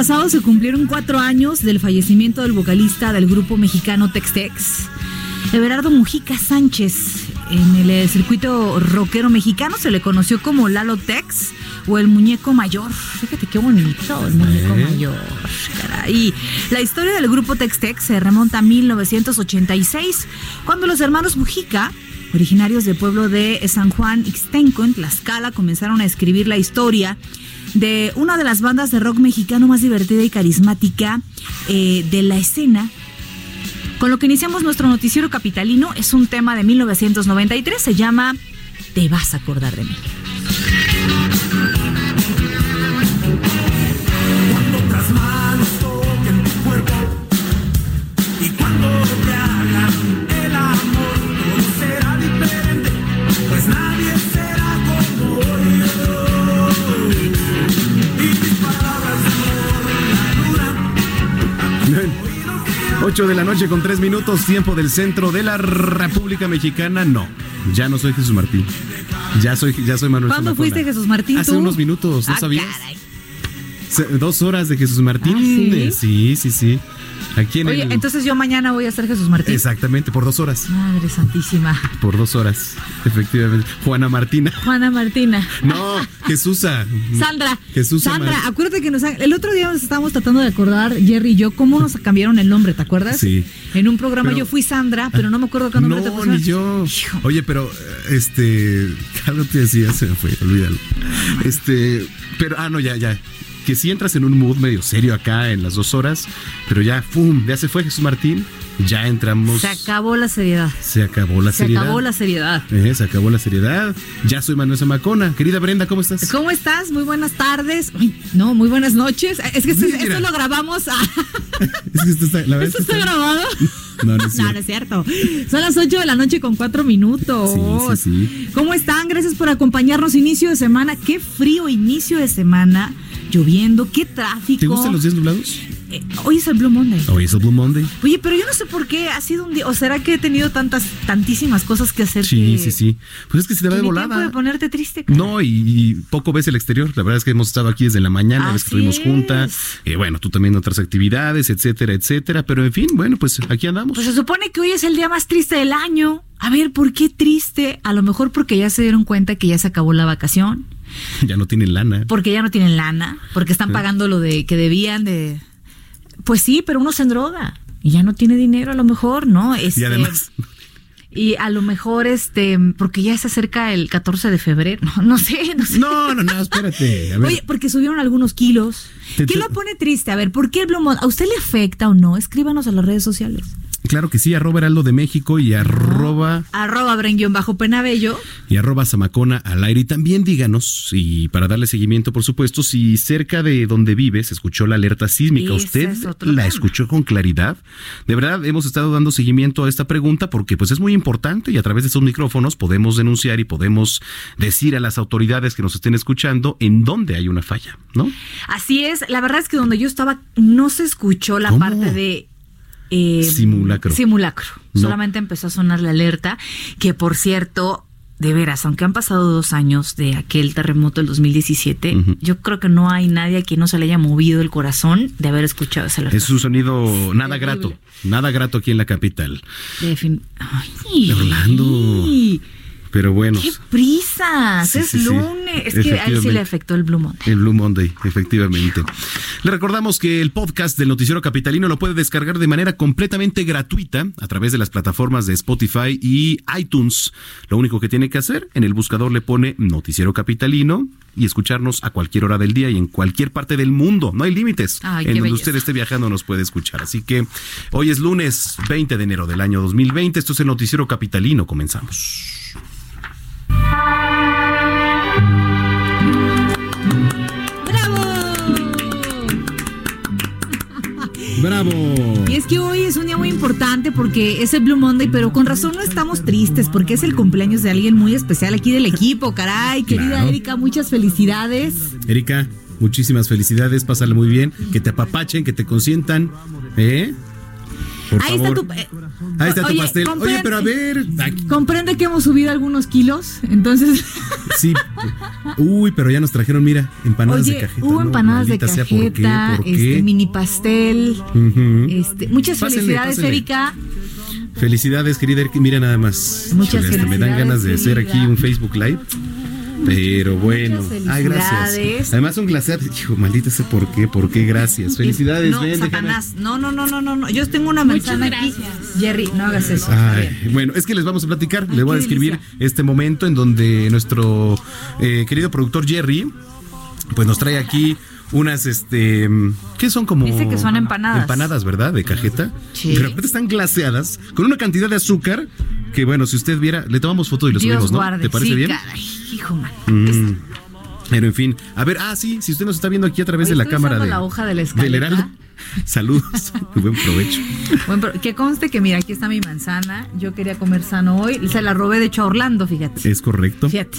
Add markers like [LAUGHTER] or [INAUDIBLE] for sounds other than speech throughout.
Pasado se cumplieron cuatro años del fallecimiento del vocalista del grupo mexicano Tex-Tex, Everardo Mujica Sánchez. En el eh, circuito rockero mexicano se le conoció como Lalo Tex o el muñeco mayor. Fíjate qué bonito, el muñeco mayor. Caray. La historia del grupo Tex-Tex se remonta a 1986, cuando los hermanos Mujica originarios del pueblo de San Juan Ixtenco, en Tlaxcala, comenzaron a escribir la historia de una de las bandas de rock mexicano más divertida y carismática eh, de la escena. Con lo que iniciamos nuestro noticiero capitalino es un tema de 1993, se llama Te vas a acordar de mí. 8 de la noche con 3 minutos, tiempo del centro de la República Mexicana. No, ya no soy Jesús Martín. Ya soy, ya soy Manuel ¿Cuándo Zamacona. fuiste Jesús Martín? Hace tú? unos minutos, ¿no Ah, sabías? caray. Dos horas de Jesús Martín. Ah, ¿sí? Sí, sí, sí. Aquí en Oye, el- entonces yo mañana voy a ser Jesús Martín. Exactamente, por dos horas. Madre Santísima. Por dos horas, efectivamente. Juana Martina. Juana Martina. No, Jesusa. Sandra, Jesús Sandra, Mar- acuérdate que nos han- el otro día nos estábamos tratando de acordar, Jerry y yo, cómo nos cambiaron el nombre, ¿te acuerdas? Sí. En un programa Pero- yo fui Sandra, pero no me acuerdo qué nombre te No, pusieron. ni yo. Hijo. Oye, pero eh, este, [LAUGHS] algo te decía, se me fue, olvídalo. Este, pero, ah, no, ya, ya. Que si entras en un mood medio serio acá en las dos horas, pero ya, ¡fum! Ya se fue Jesús Martín, ya entramos. Se acabó la seriedad. Se acabó la Se seriedad. acabó la seriedad. Eh, se acabó la seriedad. Ya soy Manuel Zamacona. Querida Brenda, ¿cómo estás? ¿Cómo estás? Muy buenas tardes. Ay, no, muy buenas noches. Es que esto, lo grabamos. a- [LAUGHS] Es que esto está, la verdad ¿Esto está grabado? [LAUGHS] [LAUGHS] No, no es No, cierto. no es cierto. Son las 8 de la noche con 4 minutos. Sí, sí, sí. ¿Cómo están? Gracias por acompañarnos. Inicio de semana. Qué frío inicio de semana. Lloviendo. Qué tráfico. ¿Te gustan los días nublados? Eh, hoy es el Blue Monday. Hoy es el Blue Monday. Oye, pero yo no sé por qué ha sido un día. ¿O será que he tenido tantas, tantísimas cosas que hacer? Sí, que, sí, sí. Pues es que se te va de ni tiempo de volada. ponerte triste. cara. No, y, y poco ves el exterior. La verdad es que hemos estado aquí desde la mañana, la vez que Así estuvimos juntas. Eh, bueno, tú también otras actividades, etcétera, etcétera. Pero en fin, bueno, pues aquí andamos. Pues se supone que hoy es el día más triste del año. A ver, ¿por qué triste? A lo mejor porque ya se dieron cuenta que ya se acabó la vacación, [LAUGHS] ya no tienen lana. porque ya no tienen lana, porque están pagando lo de que debían de. Pues sí, pero uno se endroga y ya no tiene dinero a lo mejor, ¿no? Y Este, además, Y a lo mejor, este, porque ya se acerca el 14 de febrero, no, no sé, no sé. no, no, no, espérate. A ver, Oye, porque subieron algunos kilos. ¿Qué lo pone triste? A ver, ¿por qué el Blue Monday? ¿A usted le afecta o no? Escríbanos a las redes sociales. Claro que sí, arroba Heraldo de México y arroba Arroba bajo Penabello. y arroba Zamacona al aire. Y también díganos, y para darle seguimiento, por supuesto, si cerca de donde vive se escuchó la alerta sísmica. ¿Usted es la tema. escuchó con claridad? De verdad, hemos estado dando seguimiento a esta pregunta porque pues es muy importante y a través de estos micrófonos podemos denunciar y podemos decir a las autoridades que nos estén escuchando en dónde hay una falla, ¿no? Así es, la verdad es que donde yo estaba no se escuchó la ¿Cómo? parte de... eh, Simulacro. Simulacro. No. Solamente empezó a sonar la alerta, que por cierto, de veras, aunque han pasado dos años de aquel terremoto del 2017, Ujú. yo creo que no hay nadie a quien no se le haya movido el corazón de haber escuchado esa alerta. Es un sonido nada Terrible. grato, nada grato aquí en la capital. Defin- Ay, Orlando. Pero bueno, ¡Qué prisas! Sí, es sí, sí. lunes. Es que a él sí le afectó el Blue Monday. El Blue Monday, efectivamente. Le recordamos que el podcast del Noticiero Capitalino lo puede descargar de manera completamente gratuita a través de las plataformas de Spotify y iTunes. Lo único que tiene que hacer, en el buscador le pone Noticiero Capitalino y escucharnos a cualquier hora del día y en cualquier parte del mundo. No hay límites. Ay, en donde belleza. usted esté viajando nos puede escuchar. Así que hoy es lunes 20 de enero del año 2020. Esto es el Noticiero Capitalino. Comenzamos. ¡Bravo! ¡Bravo! Y es que hoy es un día muy importante porque es el Blue Monday, pero con razón no estamos tristes porque es el cumpleaños de alguien muy especial aquí del equipo, caray. Querida Claro. Erika, muchas felicidades. Erika, muchísimas felicidades, pásale muy bien, que te apapachen, que te consientan, ¿eh? Por Ahí está tu... eh, Ahí está tu pastel. Oye, pero a ver, aquí- Comprende que hemos subido algunos kilos, entonces... sí. Uy, pero ya nos trajeron, mira, empanadas Oye, de cajeta. hubo ¿no? empanadas de cajeta, ¿por qué? ¿Por este mini pastel, este, muchas Pásenle, felicidades, pásenle. Erika. Felicidades, querida Erika. Mira nada más. Muchas hasta Me dan ganas de hacer aquí un Facebook Live. Pero bueno. Ay, gracias. Además, un glaseado. Hijo, maldita sea, ¿por qué? ¿Por qué? Gracias. Felicidades, no, ven. Satanás. No, no, no, no, no, no. Yo tengo una manzana aquí. Jerry, no hagas eso. Ay, bueno, es que les vamos a platicar, Ay, les voy a describir delicia. este momento en donde nuestro eh, querido productor Jerry, pues nos trae aquí unas, este, ¿qué son como? Dice que son empanadas. Empanadas, ¿verdad? De cajeta. Sí. De repente están glaseadas con una cantidad de azúcar que, bueno, si usted viera, le tomamos foto y lo Dios subimos, ¿no? guarde. ¿Te parece sí, bien? caray, hijo man. Mm. Pero en fin, a ver, ah, sí, si usted nos está viendo aquí a través de la cámara de, la hoja de la del escaleta. Heraldo. [LAUGHS] Saludos, buen provecho. [LAUGHS] Bueno, pero que conste que mira, aquí está mi manzana. Yo quería comer sano hoy. Se la robé de hecho a Orlando, fíjate. Es correcto. Fíjate.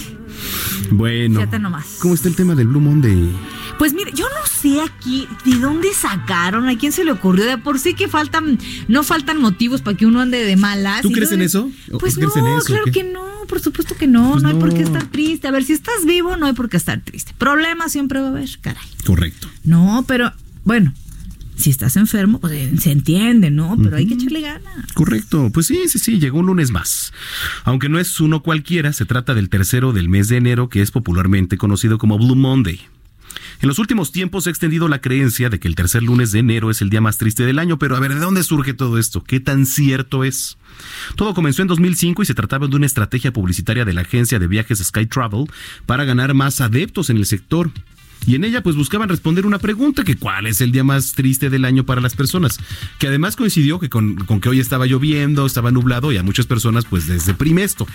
Bueno. Fíjate nomás. ¿Cómo está el tema del Blue Monday? Pues mire, yo no sé aquí de dónde sacaron, a quién se le ocurrió. De por sí que faltan, no faltan motivos para que uno ande de malas. ¿Tú Y crees en eso? ¿O Pues no, en eso, claro que no, por supuesto que no, Pues no hay por qué no. estar triste. A ver, si estás vivo, no hay por qué estar triste. Problemas siempre va a haber, caray. Correcto. No, pero bueno, si estás enfermo, pues eh, se entiende, ¿no? Pero hay que echarle ganas. Correcto, pues sí, sí, sí, llegó un lunes más. Aunque no es uno cualquiera, se trata del tercero del mes de enero, que es popularmente conocido como Blue Monday. En los últimos tiempos se ha extendido la creencia de que el tercer lunes de enero es el día más triste del año, pero a ver, ¿de dónde surge todo esto? ¿Qué tan cierto es? Todo comenzó en 2005 y se trataba de una estrategia publicitaria de la agencia de viajes Sky Travel para ganar más adeptos en el sector. Y en ella pues buscaban responder una pregunta que cuál es el día más triste del año para las personas, que además coincidió que con, con que hoy estaba lloviendo, estaba nublado y a muchas personas pues les deprime esto,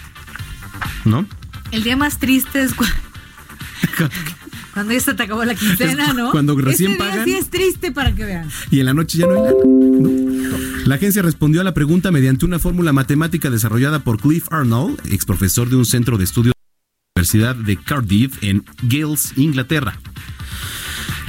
¿no? El día más triste es cu- [LAUGHS] cuando ya se te acabó la quincena, ¿no? cuando recién Ese día pagan. sí es triste para que vean. y en la noche ya no hay. ¿no? La agencia respondió a la pregunta mediante una fórmula matemática desarrollada por Cliff Arnold, ex profesor de un centro de estudios Universidad de Cardiff en Gales, Inglaterra.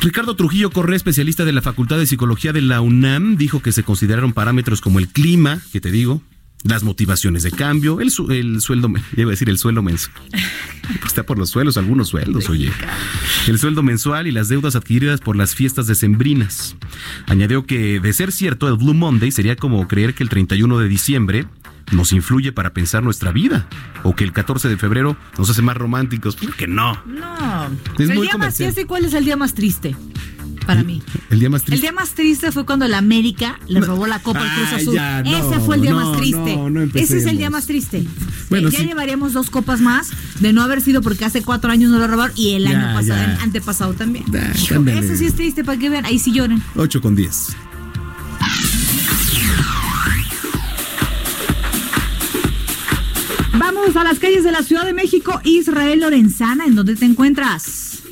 Ricardo Trujillo Correa, especialista de la Facultad de Psicología de la UNAM, dijo que se consideraron parámetros como el clima, que te digo, las motivaciones de cambio, el, su- el sueldo, iba a decir el sueldo mensual. [LAUGHS] Está por los suelos, algunos sueldos, oye. El sueldo mensual y las deudas adquiridas por las fiestas decembrinas. Añadió que, de ser cierto, el Blue Monday sería como creer que el 31 de diciembre nos influye para pensar nuestra vida, o que el 14 de febrero nos hace más románticos. ¿Por qué no? No. Es el muy día más, comercial. ya sé cuál es el día más triste para mí. El día más triste. El día más triste fue cuando el América le robó la Copa al Cruz Azul. ya, no, Ese fue el día no, más triste. no, Ese es el día más triste. Bueno, ya sí. llevaríamos dos copas más de no haber sido porque hace cuatro años no lo robaron y el Ya, año pasado, ya. antepasado también. Ese sí es triste para que vean. Ahí sí lloren. 8 con 10. A las calles de la Ciudad de México. Israel Lorenzana, ¿en dónde te encuentras?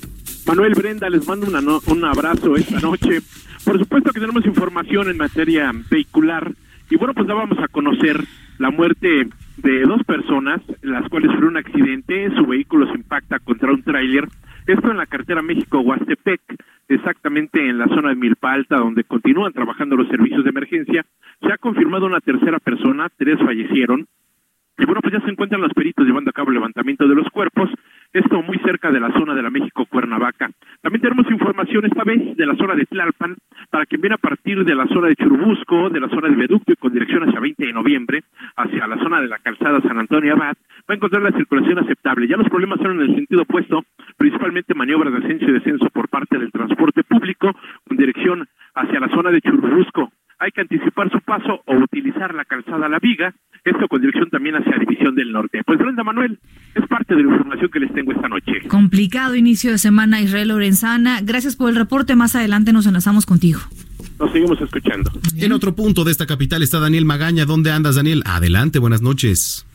Manuel Brenda, les mando un abrazo esta noche. Por supuesto que tenemos información en materia vehicular. Y bueno, pues vamos a conocer la muerte de dos personas, las cuales fueron un accidente. Su vehículo se impacta contra un tráiler. Esto en la carretera México-Huastepec, exactamente en la zona de Milpa Alta, donde continúan trabajando los servicios de emergencia. Se ha confirmado una tercera persona, tres fallecieron. Y bueno, pues ya se encuentran los peritos llevando a cabo el levantamiento de los cuerpos, esto muy cerca de la zona de la México-Cuernavaca. También tenemos información esta vez de la zona de Tlalpan, para quien viene a partir de la zona de Churubusco, de la zona de Viaducto y con dirección hacia 20 de noviembre, hacia la zona de la calzada San Antonio Abad, va a encontrar la circulación aceptable. Ya los problemas son en el sentido opuesto, principalmente maniobras de ascenso y descenso por parte del transporte público, con dirección hacia la zona de Churubusco. Hay que anticipar su paso o utilizar la calzada La Viga, esto con dirección también hacia División del Norte. Pues Brenda Manuel, es parte de la información que les tengo esta noche. Complicado inicio de semana, Israel Lorenzana. Gracias por el reporte. Más adelante nos enlazamos contigo. Nos seguimos escuchando. En otro punto de esta capital está Daniel Magaña. ¿Dónde andas, Daniel? Adelante, buenas noches.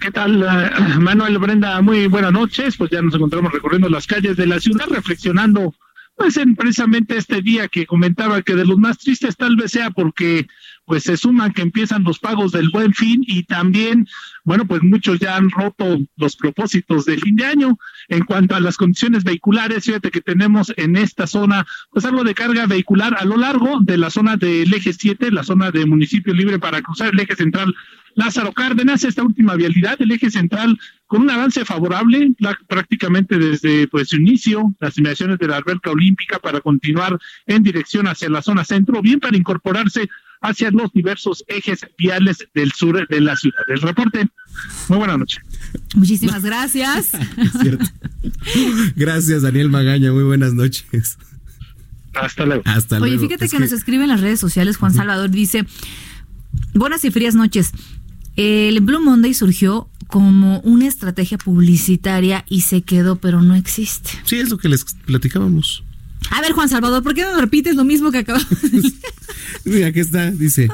¿Qué tal, eh, Manuel Brenda? Muy buenas noches. Pues ya nos encontramos recorriendo las calles de la ciudad, reflexionando, pues en precisamente este día que comentaba que de los más tristes tal vez sea porque pues se suman que empiezan los pagos del buen fin y también, bueno, pues muchos ya han roto los propósitos de fin de año. En cuanto a las condiciones vehiculares, fíjate que tenemos en esta zona, pues algo de carga vehicular a lo largo de la zona del eje 7, la zona de municipio libre para cruzar el eje central Lázaro Cárdenas, esta última vialidad, el eje central, con un avance favorable la- prácticamente desde pues, su inicio, las inmediaciones de la alberca olímpica para continuar en dirección hacia la zona centro, bien para incorporarse hacia los diversos ejes viales del sur de la ciudad. El reporte, muy buena noche. Muchísimas gracias. [LAUGHS] Gracias, Daniel Magaña. Muy buenas noches. Hasta luego. Hasta Oye, luego. fíjate Es que, nos escribe en las redes sociales Juan Salvador, dice, buenas y frías noches. El Blue Monday surgió como una estrategia publicitaria y se quedó, pero no existe. Sí, es lo que les platicábamos. A ver, Juan Salvador, ¿por qué no repites lo mismo que acabamos de decir? [LAUGHS] Mira, aquí está, dice,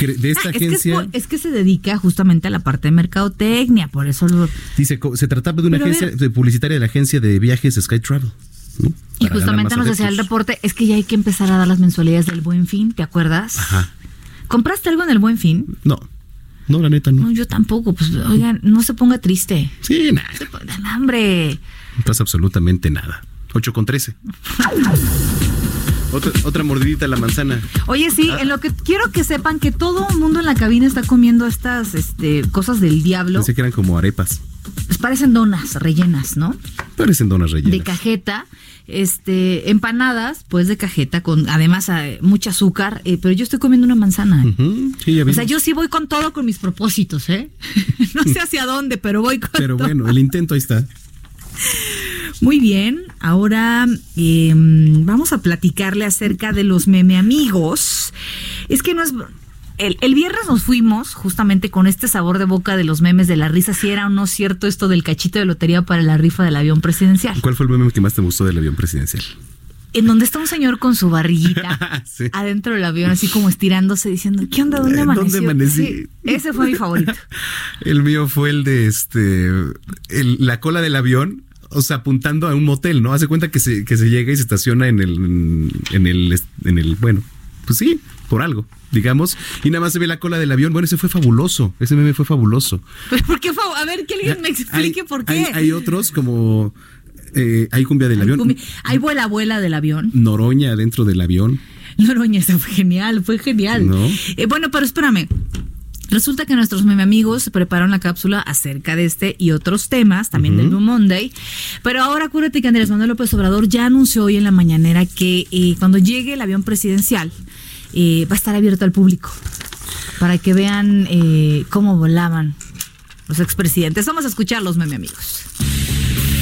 de esta Ah, es, que es, agencia, por- es que se dedica justamente a la parte de mercadotecnia, por eso lo... dice, se trataba de una Pero agencia ver. publicitaria de la agencia de viajes Sky Travel. ¿no? Y justamente nos decía el reporte, es que ya hay que empezar a dar las mensualidades del Buen Fin, ¿te acuerdas? Ajá. ¿Compraste algo en el Buen Fin? No, no, la neta No, no. yo tampoco, pues oigan, no se ponga triste. Sí, nada, Hambre. no pasa absolutamente nada. 8 con 13. Otra, otra mordidita a la manzana. Oye, sí, en lo que quiero que sepan que todo el mundo en la cabina está comiendo estas este, cosas del diablo. Pensé que eran como arepas. Parecen donas rellenas, ¿no? Parecen donas rellenas. De cajeta, este, empanadas, pues de cajeta, con además eh, mucho azúcar, eh, pero yo estoy comiendo una manzana. Sí, ya O sea, yo sí voy con todo con mis propósitos, ¿eh? [LAUGHS] no sé hacia dónde, pero voy con Pero todo. bueno, el intento ahí está. Muy bien, ahora eh, vamos a platicarle acerca de los meme amigos. Es que no es... El, el viernes nos fuimos justamente con este sabor de boca de los memes de la risa, si era o no cierto esto del cachito de lotería para la rifa del avión presidencial. ¿Cuál fue el meme que más te gustó del avión presidencial? En donde está un señor con su barriguita [LAUGHS] Sí. adentro del avión, así como estirándose, diciendo, ¿qué onda? ¿Dónde amaneció? ¿dónde amanecí? Sí, ese fue mi favorito. [LAUGHS] El mío fue el de este el- la cola del avión, o sea, apuntando a un motel, ¿no? Hace cuenta que se, que se llega y se estaciona en el en el en el bueno, pues sí, por algo, digamos, y nada más se ve la cola del avión. Bueno, ese fue fabuloso, ese meme fue fabuloso. ¿Pero por qué? A ver, que alguien me explique Hay- por qué. Hay, hay otros como eh, hay cumbia del avión, Hay vuela abuela del avión. Noroña dentro del avión. Noroña, eso fue genial, fue genial. No. Eh, bueno, pero espérame. Resulta que nuestros meme amigos prepararon la cápsula acerca de este y otros temas, también del Blue Monday. Pero ahora acuérdate que Andrés Manuel López Obrador ya anunció hoy en la mañanera que eh, cuando llegue el avión presidencial eh, va a estar abierto al público para que vean eh, cómo volaban los expresidentes. Vamos a escuchar los meme amigos.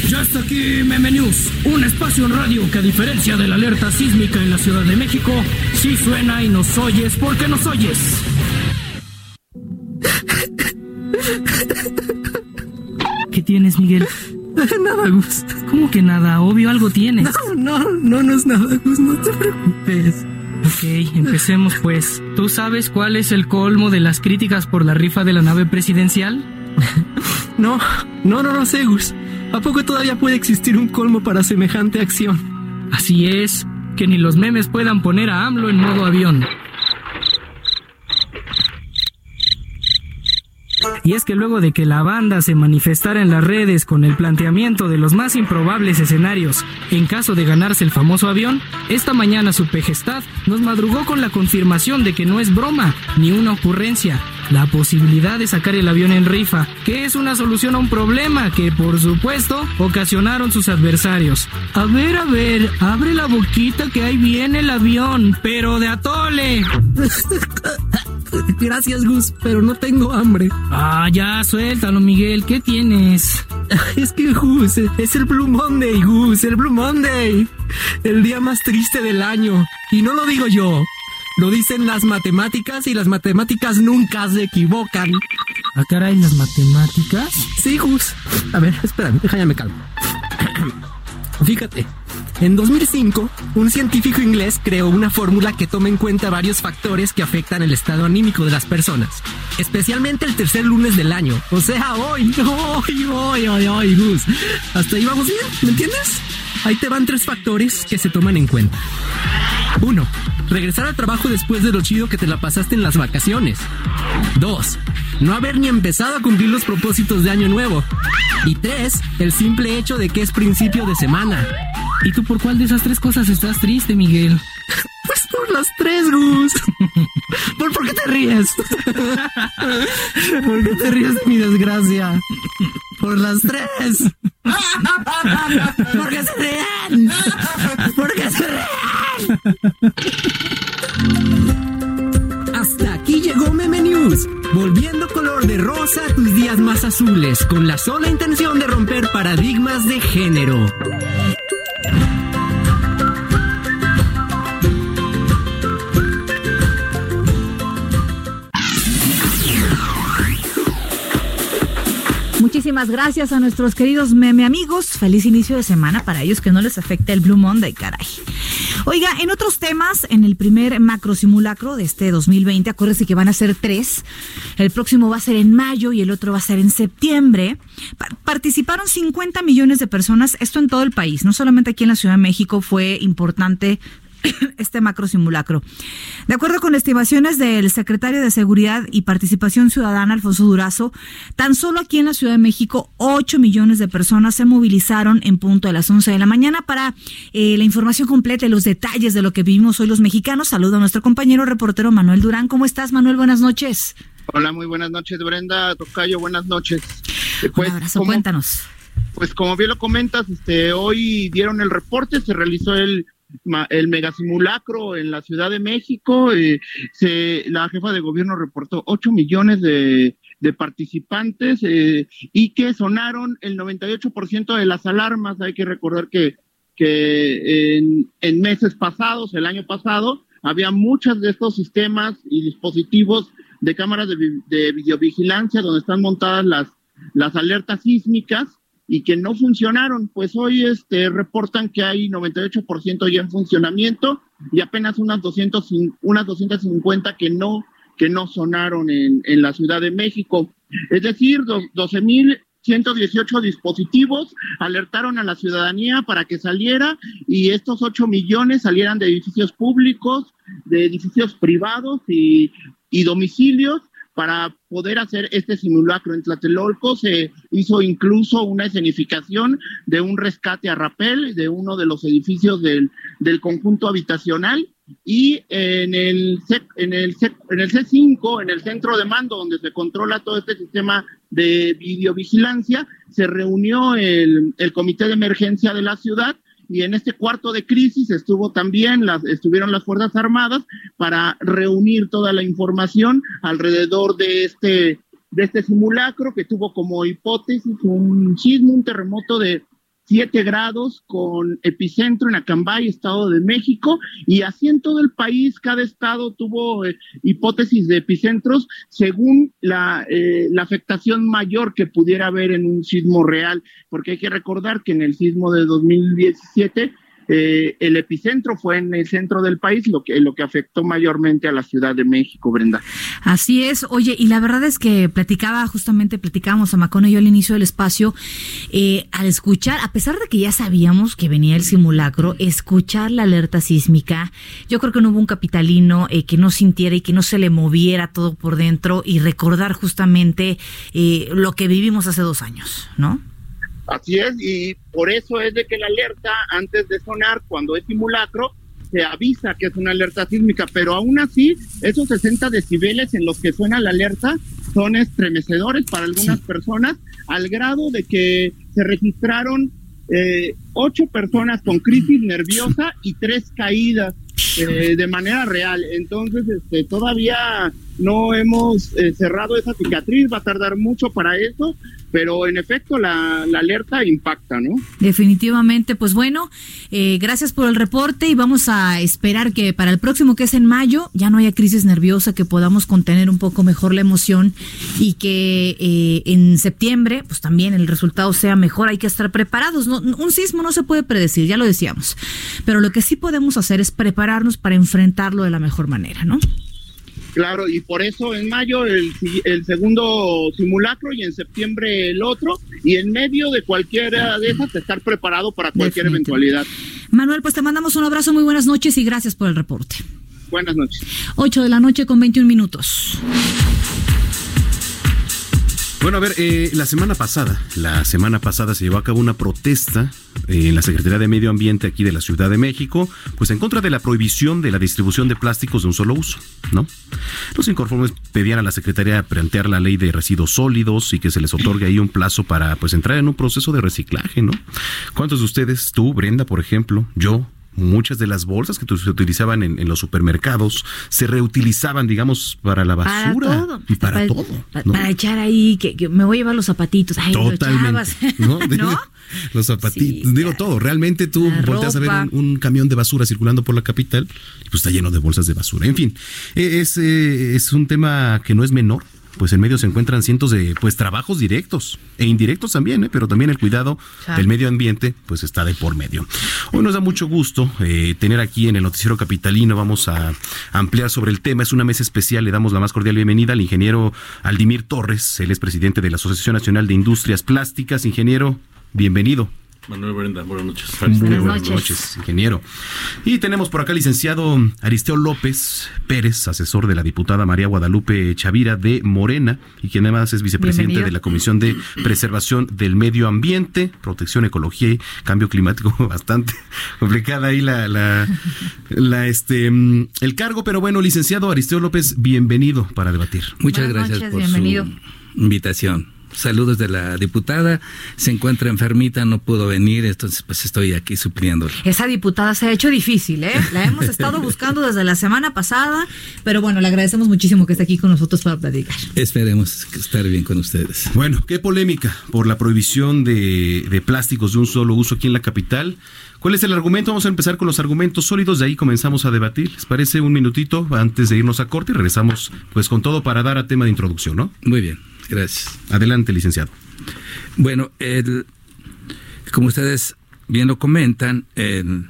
Ya está aquí Meme News, un espacio en radio que a diferencia de la alerta sísmica en la Ciudad de México, sí suena y nos oyes porque nos oyes. ¿Qué tienes, Miguel? Nada, Gus. ¿Cómo que nada? Obvio algo tienes. No, no, no, no es nada, Gus. No te preocupes. Ok, empecemos pues. ¿Tú sabes cuál es el colmo de las críticas por la rifa de la nave presidencial? [LAUGHS] No, no, no, no sé, Gus. ¿A poco todavía puede existir un colmo para semejante acción? Así es, que ni los memes puedan poner a AMLO en modo avión. Y es que luego de que la banda se manifestara en las redes con el planteamiento de los más improbables escenarios en caso de ganarse el famoso avión, esta mañana su pejestad nos madrugó con la confirmación de que no es broma ni una ocurrencia, la posibilidad de sacar el avión en rifa, que es una solución a un problema que, por supuesto, ocasionaron sus adversarios. A ver, a ver, abre la boquita que ahí viene el avión, pero de atole. [LAUGHS] [LAUGHS] Gracias, Gus, pero no tengo hambre. Ah, ya, suéltalo, Miguel, ¿qué tienes? [LAUGHS] Es que, Gus, es el Blue Monday, Gus, el Blue Monday. El día más triste del año. Y no lo digo yo. Lo dicen las matemáticas y las matemáticas nunca se equivocan. Ah, caray, las matemáticas. Sí, Gus. A ver, espérame, déjame me calmo. [CLEARS THROAT] Fíjate, en 2005, un científico inglés creó una fórmula que toma en cuenta varios factores que afectan el estado anímico de las personas, especialmente el tercer lunes del año, o sea, hoy, [LAUGHS] hoy, hoy, hoy, hoy. Hasta ahí vamos bien, ¿me entiendes? Ahí te van tres factores que se toman en cuenta. Uno, regresar al trabajo después de lo chido que te la pasaste en las vacaciones. Dos, no haber ni empezado a cumplir los propósitos de año nuevo. Y tres, el simple hecho de que es principio de semana. ¿Y tú por cuál de esas tres cosas estás triste, Miguel? [LAUGHS] Pues por las tres, Gus. [LAUGHS] ¿Por, ¿Por qué te ríes? [LAUGHS] ¿Por qué te ríes de mi desgracia? Por las tres. ¿Por qué se ríen? ¿Por qué se ríen? Hasta aquí llegó Meme News, volviendo color de rosa a tus días más azules, con la sola intención de romper paradigmas de género. Muchísimas gracias a nuestros queridos meme amigos. Feliz inicio de semana para ellos que no les afecte el Blue Monday, caray. Oiga, en otros temas, en el primer macro simulacro de este 2020, acuérdense que van a ser tres. El próximo va a ser en mayo y el otro va a ser en septiembre. Pa- participaron 50 millones de personas, esto en todo el país, no solamente aquí en la Ciudad de México fue importante [COUGHS] este macro simulacro. De acuerdo con estimaciones del secretario de Seguridad y Participación Ciudadana, Alfonso Durazo, tan solo aquí en la Ciudad de México, 8 millones de personas se movilizaron en punto a las 11 de la mañana para eh, la información completa y los detalles de lo que vivimos hoy los mexicanos. Saludo a nuestro compañero reportero Manuel Durán. ¿Cómo estás, Manuel? Buenas noches. Hola, muy buenas noches, Brenda, Tocayo, buenas noches. Eh, Un abrazo, cuéntanos. Pues como bien lo comentas, este, hoy dieron el reporte, se realizó el el megasimulacro en la Ciudad de México, eh, se, la jefa de gobierno reportó 8 millones de, participantes eh, y que sonaron el 98% de las alarmas. Hay que recordar que, en, en meses pasados, el año pasado, había muchos de estos sistemas y dispositivos de cámaras de, de videovigilancia donde están montadas las, las alertas sísmicas y que no funcionaron. Pues hoy este, reportan que hay 98% ya en funcionamiento y apenas unas, 200, cin- unas 250 que no, que no sonaron en, en la Ciudad de México. Es decir, do- 12.118 dispositivos alertaron a la ciudadanía para que saliera y estos 8 millones salieran de edificios públicos, de edificios privados y, y domicilios para poder hacer este simulacro. En Tlatelolco se hizo incluso una escenificación de un rescate a rapel de uno de los edificios del, del conjunto habitacional y en el, C, en, el C, en el C5, en el centro de mando donde se controla todo este sistema de videovigilancia, se reunió el, el comité de emergencia de la ciudad y en este cuarto de crisis estuvo también las estuvieron las fuerzas armadas para reunir toda la información alrededor de este de este simulacro que tuvo como hipótesis un sismo, un terremoto de 7 grados con epicentro en Acambay, Estado de México, y así en todo el país, cada estado tuvo eh, hipótesis de epicentros según eh, la afectación mayor que pudiera haber en un sismo real, porque hay que recordar que en el sismo de 2017 eh, el epicentro fue en el centro del país, lo que, lo que afectó mayormente a la Ciudad de México, Brenda. Así es, oye, y la verdad es que platicaba, justamente platicábamos a Macón y yo al inicio del espacio, eh, al escuchar, a pesar de que ya sabíamos que venía el simulacro, escuchar la alerta sísmica, yo creo que no hubo un capitalino eh, que no sintiera y que no se le moviera todo por dentro y recordar justamente eh, lo que vivimos hace dos años, ¿no? Así es, y por eso es de que la alerta, antes de sonar, cuando es simulacro, se avisa que es una alerta sísmica, pero aún así, esos 60 decibeles en los que suena la alerta son estremecedores para algunas personas, al grado de que se registraron eh, ocho personas con crisis nerviosa y tres caídas eh, de manera real. Entonces, este, todavía no hemos eh, cerrado esa cicatriz, va a tardar mucho para eso, pero en efecto la, alerta impacta, ¿no? Definitivamente, pues bueno, eh, gracias por el reporte y vamos a esperar que para el próximo que es en mayo ya no haya crisis nerviosa, que podamos contener un poco mejor la emoción y que eh, en septiembre pues también el resultado sea mejor, hay que estar preparados. No, un sismo no se puede predecir, ya lo decíamos, pero lo que sí podemos hacer es prepararnos para enfrentarlo de la mejor manera, ¿no? Claro, y por eso en mayo el, el, segundo simulacro y en septiembre el otro, y en medio de cualquiera de esas estar preparado para cualquier eventualidad. Manuel, pues te mandamos un abrazo, muy buenas noches y gracias por el reporte. Buenas noches. 8 de la noche con 21 minutos. Bueno, a ver, eh, la semana pasada, la semana pasada se llevó a cabo una protesta eh, en la Secretaría de Medio Ambiente aquí de la Ciudad de México, pues en contra de la prohibición de la distribución de plásticos de un solo uso, ¿no? Los inconformes pedían a la Secretaría plantear la ley de residuos sólidos y que se les otorgue ahí un plazo para pues entrar en un proceso de reciclaje, ¿no? ¿Cuántos de ustedes, tú, Brenda, por ejemplo, yo, muchas de las bolsas que se utilizaban en, en, los supermercados se reutilizaban, digamos, para la basura para todo, y para, para todo. Para, ¿no? para echar ahí, que, que, me voy a llevar los zapatitos. Ay, Totalmente. [LAUGHS] ¿no? ¿no? [LAUGHS] Los zapatitos. Sí, Digo todo. Realmente tú la volteas a ver un, camión de basura circulando por la capital y pues está lleno de bolsas de basura. En fin, es, eh, es un tema que no es menor pues en medio se encuentran cientos de pues trabajos directos e indirectos también, ¿eh? pero también el cuidado Claro. del medio ambiente pues está de por medio. Hoy nos da mucho gusto eh, tener aquí en el noticiero capitalino, vamos a ampliar sobre el tema, es una mesa especial, le damos la más cordial bienvenida al ingeniero Aldimir Torres, él es presidente de la Asociación Nacional de Industrias Plásticas, ingeniero, bienvenido. Manuel Brenda, buenas noches. Muy Buenas buenas noches. noches, ingeniero. Y tenemos por acá al licenciado Aristeo López Pérez, asesor de la diputada María Guadalupe Chavira de Morena, y quien además es vicepresidente Bienvenido. de la Comisión de Preservación del Medio Ambiente, Protección, Ecología y Cambio Climático. [LAUGHS] Bastante complicada ahí la, la, la, este, mm, el cargo, pero bueno, licenciado Aristeo López, bienvenido para debatir. Muchas Buenas gracias noches, por bienvenido. su invitación. Saludos de la diputada. Se encuentra enfermita, no pudo venir, entonces pues estoy aquí supliéndole. Esa diputada se ha hecho difícil, ¿eh? La hemos [LAUGHS] estado buscando desde la semana pasada, pero bueno, le agradecemos muchísimo que esté aquí con nosotros para platicar. Esperemos estar bien con ustedes. Bueno, qué polémica por la prohibición de, de plásticos de un solo uso aquí en la capital. ¿Cuál es el argumento? Vamos a empezar con los argumentos sólidos, de ahí comenzamos a debatir. ¿Les parece un minutito antes de irnos a corte y regresamos pues con todo para dar a tema de introducción, ¿no? Muy bien, gracias. Adelante, licenciado. Bueno, el, como ustedes bien lo comentan, el,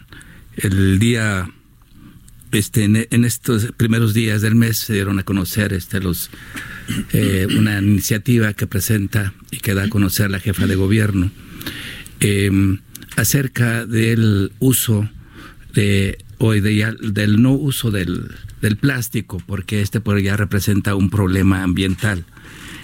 el día, este, en, estos primeros días del mes se dieron a conocer este, los, eh, una iniciativa que presenta y que da a conocer la jefa de gobierno eh, acerca del uso de hoy de del no uso del, del plástico, porque este ya representa un problema ambiental.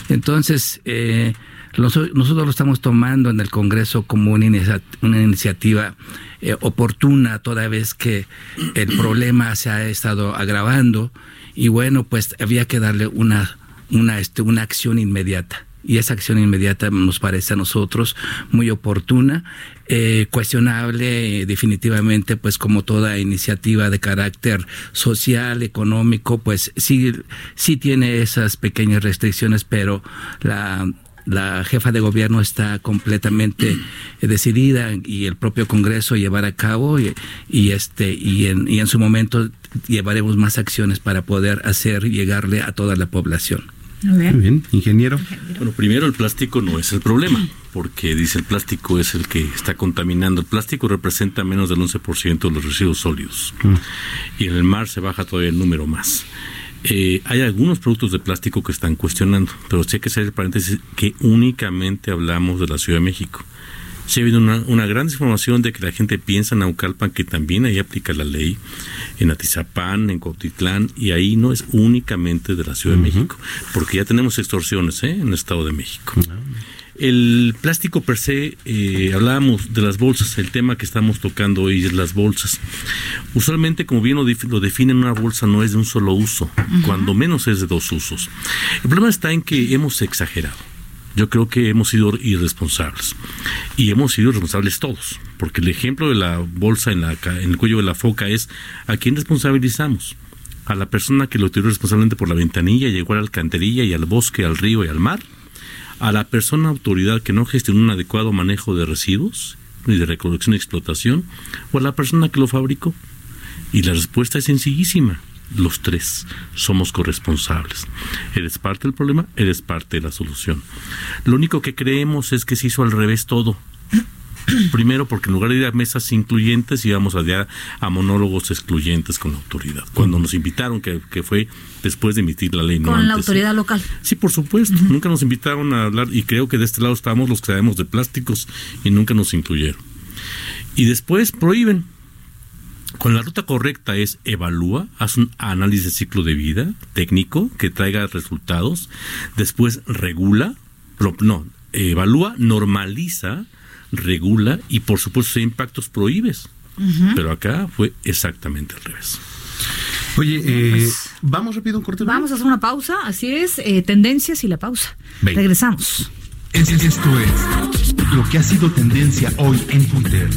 Entonces, eh, nosotros lo estamos tomando en el Congreso como una, inicia- una iniciativa eh, oportuna, toda vez que el problema se ha estado agravando y bueno, pues había que darle una, una, este, una acción inmediata. Y esa acción inmediata nos parece a nosotros muy oportuna, eh, cuestionable eh, definitivamente, pues como toda iniciativa de carácter social, económico, pues sí, sí tiene esas pequeñas restricciones, pero la, la jefa de gobierno está completamente [CLEARS THROAT] decidida y el propio Congreso llevar a cabo y, y este y en, y en su momento llevaremos más acciones para poder hacer llegarle a toda la población. Muy bien, ingeniero. Bueno, primero el plástico no es el problema, porque dice el plástico es el que está contaminando. El plástico representa menos del 11% de los residuos sólidos. Y en el mar se baja todavía el número más. Eh, hay algunos productos de plástico que están cuestionando, pero sí hay que hacer el paréntesis que únicamente hablamos de la Ciudad de México. Sí ha habido una, una gran desinformación de que la gente piensa en Naucalpan que también ahí aplica la ley, en Atizapán, en Cuautitlán, y ahí no es únicamente de la Ciudad de México, porque ya tenemos extorsiones ¿eh? en el Estado de México. El plástico per se, eh, hablábamos de las bolsas, el tema que estamos tocando hoy es las bolsas. Usualmente, como bien lo, lo definen, una bolsa no es de un solo uso, cuando menos es de dos usos. El problema está en que hemos exagerado. Yo creo que hemos sido irresponsables. Y hemos sido responsables todos. Porque el ejemplo de la bolsa en, la, en el cuello de la foca es a quién responsabilizamos. A la persona que lo tiró responsablemente por la ventanilla, llegó a la alcantarilla y al bosque, al río y al mar. A la persona autoridad que no gestionó un adecuado manejo de residuos y de recolección y explotación. O a la persona que lo fabricó. Y la respuesta es sencillísima. Los tres somos corresponsables. Eres parte del problema, eres parte de la solución. Lo único que creemos es que se hizo al revés todo. Primero, porque en lugar de ir a mesas incluyentes, íbamos a, a monólogos excluyentes con la autoridad. Cuando nos invitaron, que, que fue después de emitir la ley, no Con la antes. autoridad local. Sí, por supuesto. Nunca nos invitaron a hablar y creo que de este lado estábamos los que sabemos de plásticos y nunca nos incluyeron. Y después prohíben. Con la ruta correcta es evalúa, haz un análisis de ciclo de vida técnico que traiga resultados, después regula, no, evalúa, normaliza, regula y por supuesto si hay impactos prohíbes. Pero acá fue exactamente al revés. Oye, eh, vamos rápido a un corte. Vamos a hacer una pausa, así es, eh, tendencias y la pausa. Venga. Regresamos. Es- Esto es lo que ha sido tendencia hoy en Twitter.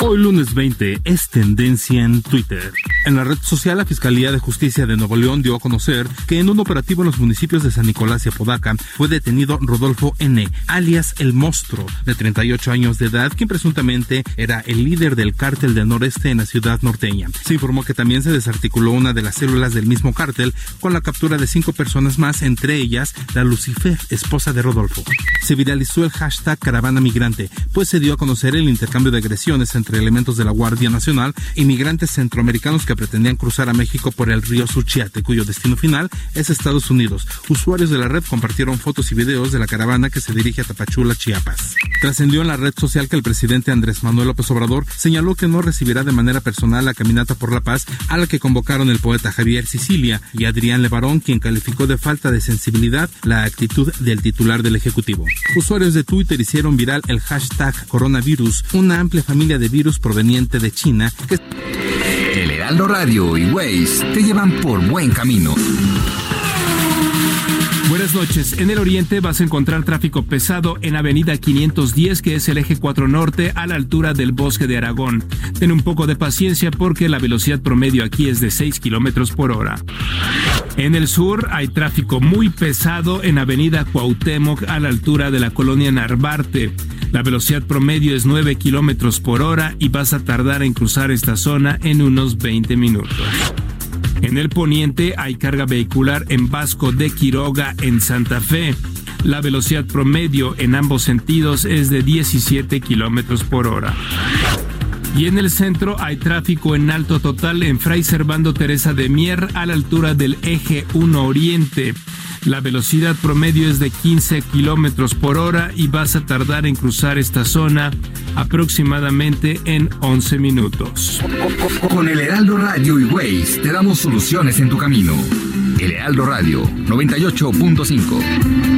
Hoy lunes 20 es tendencia en Twitter. En la red social, la Fiscalía de Justicia de Nuevo León dio a conocer que en un operativo en los municipios de San Nicolás y Apodaca fue detenido Rodolfo N., alias El Monstruo, de 38 años de edad, quien presuntamente era el líder del cártel del noreste en la ciudad norteña. Se informó que también se desarticuló una de las células del mismo cártel con la captura de cinco personas más, entre ellas la Lucifer, esposa de Rodolfo. Se viralizó el hashtag Caravana Migrante, pues se dio a conocer el intercambio de agresiones entre elementos de la Guardia Nacional y migrantes centroamericanos que pretendían cruzar a México por el río Suchiate, cuyo destino final es Estados Unidos. Usuarios de la red compartieron fotos y videos de la caravana que se dirige a Tapachula, Chiapas. Trascendió en la red social que el presidente Andrés Manuel López Obrador señaló que no recibirá de manera personal la caminata por la paz a la que convocaron el poeta Javier Sicilia y Adrián Levarón, quien calificó de falta de sensibilidad la actitud del titular del Ejecutivo. Usuarios de Twitter hicieron viral el hashtag coronavirus, una amplia familia de proveniente de China que El Heraldo Radio y Waze te llevan por buen camino. Buenas noches. En el oriente vas a encontrar tráfico pesado en Avenida 510, que es el eje 4 norte, a la altura del bosque de Aragón. Ten un poco de paciencia porque la velocidad promedio aquí es de 6 kilómetros por hora. En el sur hay tráfico muy pesado en Avenida Cuauhtémoc, a la altura de la colonia Narvarte. La velocidad promedio es 9 kilómetros por hora y vas a tardar en cruzar esta zona en unos 20 minutos. En el poniente hay carga vehicular en Vasco de Quiroga en Santa Fe. La velocidad promedio en ambos sentidos es de 17 kilómetros por hora. Y en el centro hay tráfico en alto total en Fray Servando Teresa de Mier a la altura del eje 1 Oriente. La velocidad promedio es de 15 kilómetros por hora y vas a tardar en cruzar esta zona aproximadamente en 11 minutos. Con el Heraldo Radio y Waze te damos soluciones en tu camino. El Heraldo Radio 98.5.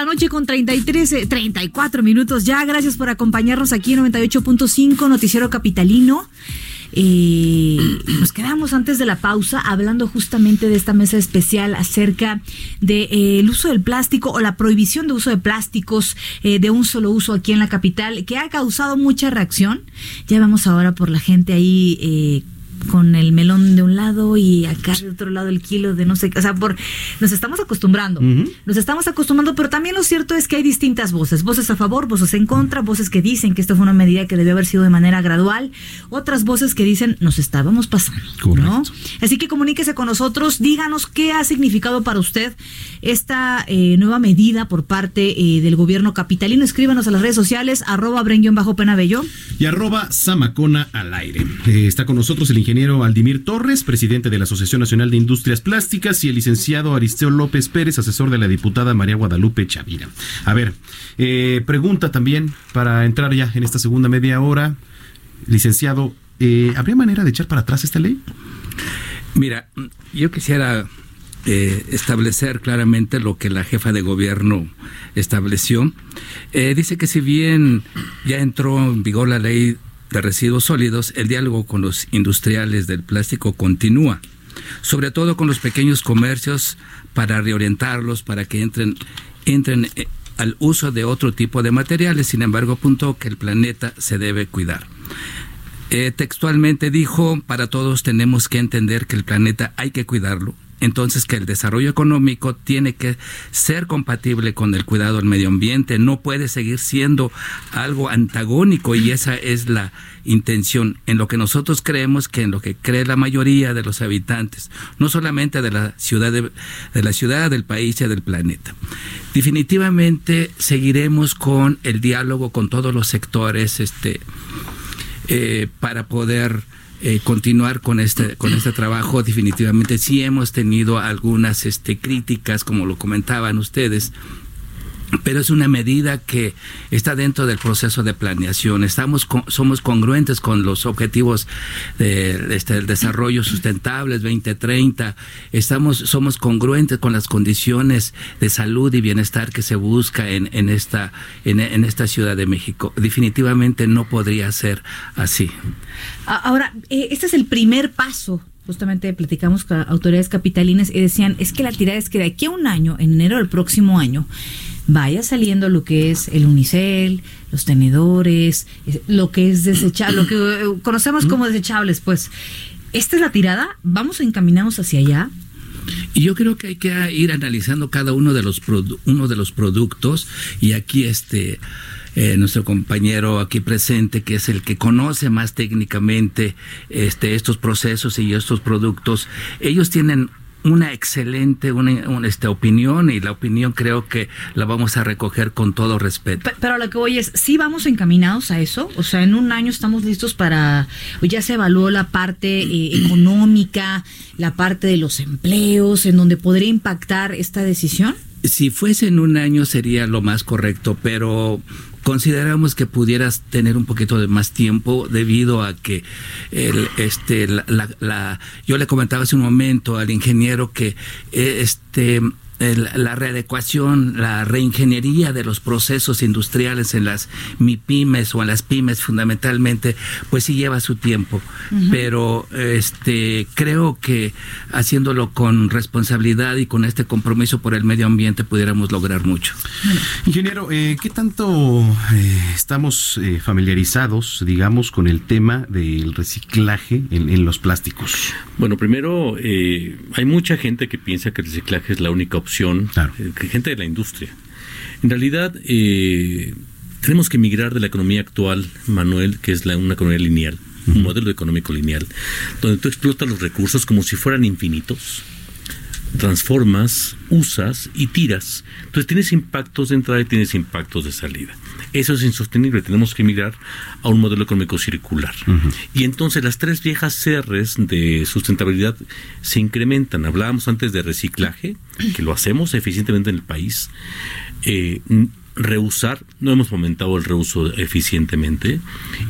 La noche con 33, eh, 34 minutos ya. Gracias por acompañarnos aquí en 98.5 Noticiero Capitalino. eh, nos quedamos antes de la pausa hablando justamente de esta mesa especial acerca del de, eh, uso del plástico o la prohibición de uso de plásticos eh, de un solo uso aquí en la capital, que ha causado mucha reacción. Ya vamos ahora por la gente ahí con el melón de un lado y acá de otro lado el kilo de no sé qué. O sea, por, nos estamos acostumbrando. Nos estamos acostumbrando, pero también lo cierto es que hay distintas voces. Voces a favor, voces en contra, voces que dicen que esto fue una medida que debió haber sido de manera gradual. Otras voces que dicen nos estábamos pasando. ¿no? Así que comuníquese con nosotros, díganos qué ha significado para usted esta eh, nueva medida por parte eh, del gobierno capitalino. Escríbanos a las redes sociales, arroba bajo penabello. Y arroba samacona al aire. Eh, está con nosotros el ingeniero Aldimir Torres, presidente de la Asociación Nacional de Industrias Plásticas, y el licenciado Aristeo López Pérez, asesor de la diputada María Guadalupe Chavira. A ver, eh, pregunta también para entrar ya en esta segunda media hora. Licenciado, eh, ¿habría manera de echar para atrás esta ley? Mira, yo quisiera eh, establecer claramente lo que la jefa de gobierno estableció. Eh, dice que si bien ya entró en vigor la ley de residuos sólidos, el diálogo con los industriales del plástico continúa, sobre todo con los pequeños comercios para reorientarlos, para que entren, entren eh, al uso de otro tipo de materiales. Sin embargo, apuntó que el planeta se debe cuidar. Eh, textualmente dijo, para todos tenemos que entender que el planeta hay que cuidarlo, entonces que el desarrollo económico tiene que ser compatible con el cuidado del medio ambiente, no puede seguir siendo algo antagónico y esa es la intención en lo que nosotros creemos que en lo que cree la mayoría de los habitantes, no solamente de la ciudad de, la ciudad, del país y del planeta. Definitivamente seguiremos con el diálogo con todos los sectores este eh, para poder eh, continuar con este con este trabajo. Definitivamente sí hemos tenido algunas este críticas como lo comentaban ustedes pero es una medida que está dentro del proceso de planeación. Estamos somos congruentes con los objetivos de, este, desarrollo sustentable 2030. Estamos somos congruentes con las condiciones de salud y bienestar que se busca en, en esta en, en esta Ciudad de México. Definitivamente no podría ser así. Ahora, eh, este es el primer paso justamente platicamos con autoridades capitalinas y decían, es que la tirada es que de aquí a un año, en enero del próximo año, vaya saliendo lo que es el unicel, los tenedores, lo que es desechable, lo que eh, conocemos como desechables, pues. ¿Esta es la tirada? ¿Vamos encaminados hacia allá? Y yo creo que hay que ir analizando cada uno de los uno de los productos y aquí este eh, nuestro compañero aquí presente que es el que conoce más técnicamente este estos procesos y estos productos ellos tienen una excelente una, esta opinión y la opinión creo que la vamos a recoger con todo respeto. Pero, lo que voy es, ¿sí vamos encaminados a eso? O sea, en un año estamos listos para, ya se evaluó la parte eh, económica, la parte de los empleos, en donde podría impactar esta decisión. Si fuese en un año sería lo más correcto, pero consideramos que pudieras tener un poquito de más tiempo debido a que el, este la, la, yo le comentaba hace un momento al ingeniero que eh, este la readecuación, la reingeniería de los procesos industriales en las MIPIMES o en las pymes fundamentalmente, pues sí lleva su tiempo. Pero este creo que haciéndolo con responsabilidad y con este compromiso por el medio ambiente pudiéramos lograr mucho. Ingeniero, eh, ¿qué tanto eh, estamos eh, familiarizados, digamos, con el tema del reciclaje en, en los plásticos? Bueno, primero, hay mucha gente que piensa que el reciclaje es la única opción eh, gente de la industria. En realidad, eh, tenemos que migrar de la economía actual, Manuel, que es la, una economía lineal, un modelo económico lineal, donde tú explotas los recursos como si fueran infinitos transformas, usas y tiras. Entonces tienes impactos de entrada y tienes impactos de salida. Eso es insostenible. Tenemos que migrar a un modelo económico circular. Y entonces las tres viejas R's de sustentabilidad se incrementan. Hablábamos antes de reciclaje, que lo hacemos eficientemente en el país. Eh, reusar, no hemos fomentado el reuso eficientemente.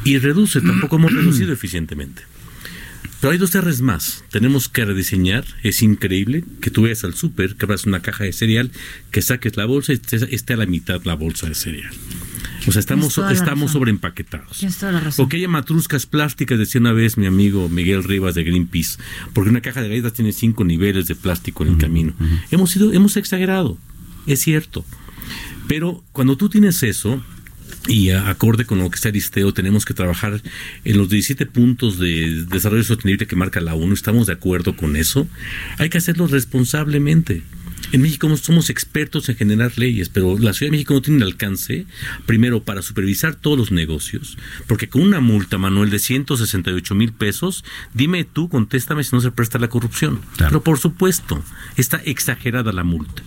Y reduce, tampoco hemos reducido eficientemente. Pero hay dos R's más. Tenemos que rediseñar. Es increíble que tú vayas al súper, que abras una caja de cereal, que saques la bolsa y esté a la mitad la bolsa de cereal. O sea, estamos, estamos sobreempaquetados. O que haya matruscas plásticas, decía una vez mi amigo Miguel Rivas de Greenpeace, porque una caja de galletas tiene cinco niveles de plástico en el camino. Hemos sido, hemos exagerado, es cierto. Pero cuando tú tienes eso, y acorde con lo que está Aristeo, tenemos que trabajar en los 17 puntos de desarrollo sostenible que marca la ONU, estamos de acuerdo con eso, hay que hacerlo responsablemente. En México somos expertos en generar leyes, pero la Ciudad de México no tiene el alcance, primero, para supervisar todos los negocios, porque con una multa, Manuel, de 168 mil pesos, dime tú, contéstame si no se presta la corrupción. Pero por supuesto, está exagerada la multa.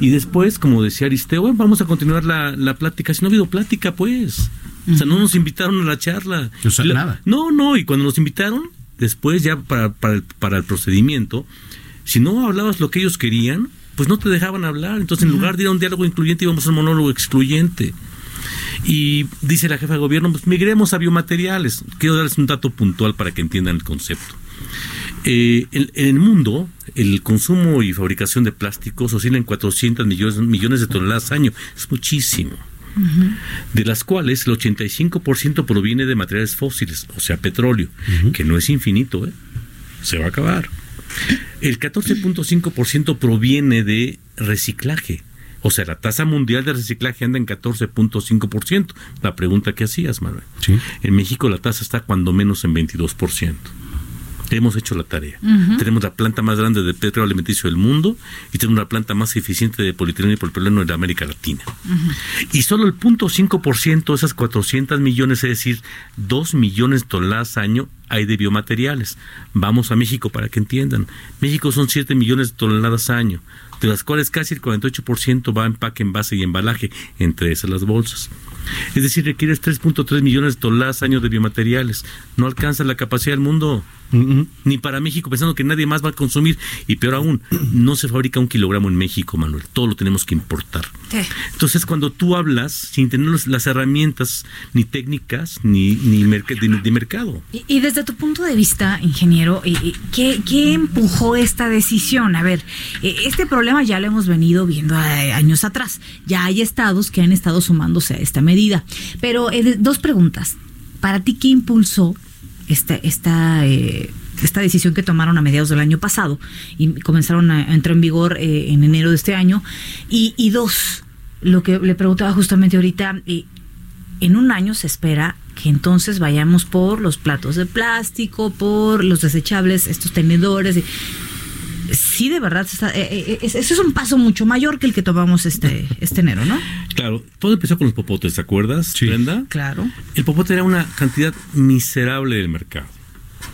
Y después, como decía Aristeo, bueno, vamos a continuar la, la plática. Si no ha habido plática, pues. O sea, no nos invitaron a la charla. O sea, La- nada. No, no, y cuando nos invitaron, después ya para, para, el, para el procedimiento, si no hablabas lo que ellos querían, pues no te dejaban hablar. Entonces, en lugar de ir a un diálogo incluyente, íbamos a un monólogo excluyente. Y dice la jefa de gobierno, pues migremos a biomateriales. Quiero darles un dato puntual para que entiendan el concepto. Eh, en, en el mundo, el consumo y fabricación de plásticos oscila en 400 millones, millones de toneladas al año. Es muchísimo. De las cuales el 85% proviene de materiales fósiles, o sea, petróleo, que no es infinito, ¿eh? se va a acabar. El 14.5% proviene de reciclaje. O sea, la tasa mundial de reciclaje anda en 14.5%. La pregunta que hacías, Manuel. En México la tasa está cuando menos en 22%. Hemos hecho la tarea. Tenemos la planta más grande de petróleo alimenticio del mundo y tenemos la planta más eficiente de polietileno y polipropileno de América Latina. Y solo el 0.5% de esas 400 millones, es decir, 2 millones de toneladas año, hay de biomateriales. Vamos a México para que entiendan. México son 7 millones de toneladas año, de las cuales casi el 48% va a empaque, envase y embalaje, entre esas las bolsas. Es decir, requieres 3.3 millones de toneladas año de biomateriales. No alcanza la capacidad del mundo. Ni para México, pensando que nadie más va a consumir. Y peor aún, no se fabrica un kilogramo en México, Manuel. Todo lo tenemos que importar. Entonces, cuando tú hablas sin tener las herramientas ni técnicas ni, ni merc- de, de mercado. Y, y desde tu punto de vista, ingeniero, eh, eh, ¿qué, qué empujó esta decisión? A ver, eh, este problema ya lo hemos venido viendo años atrás. Ya hay estados que han estado sumándose a esta medida. Pero eh, dos preguntas. Para ti, ¿qué impulsó esta, esta, eh, esta decisión que tomaron a mediados del año pasado y comenzaron a, entrar en vigor eh, en enero de este año? Y, y dos, lo que le preguntaba justamente ahorita, eh, en un año se espera que entonces vayamos por los platos de plástico, por los desechables, estos tenedores. Sí, de verdad, se está- eh, eh, ese es un paso mucho mayor que el que tomamos este, este enero, ¿no? Claro, todo empezó con los popotes, ¿te acuerdas, Brenda? Claro. El popote era una cantidad miserable del mercado.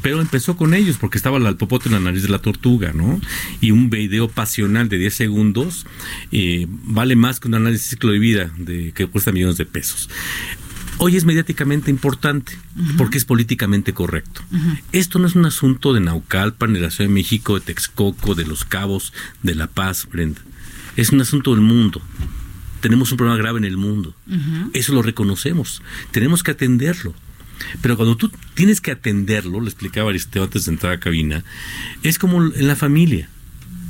Pero empezó con ellos porque estaba la- el popote en la nariz de la tortuga, ¿no? Y un video pasional de 10 segundos eh, vale más que un análisis de ciclo de vida de, que cuesta millones de pesos. Hoy es mediáticamente importante porque es políticamente correcto. Esto no es un asunto de Naucalpan, de la Ciudad de México, de Texcoco, de Los Cabos, de La Paz, Brenda. Es un asunto del mundo. Tenemos un problema grave en el mundo. Eso lo reconocemos. Tenemos que atenderlo. Pero cuando tú tienes que atenderlo, le explicaba Aristeo antes de entrar a cabina, es como en la familia.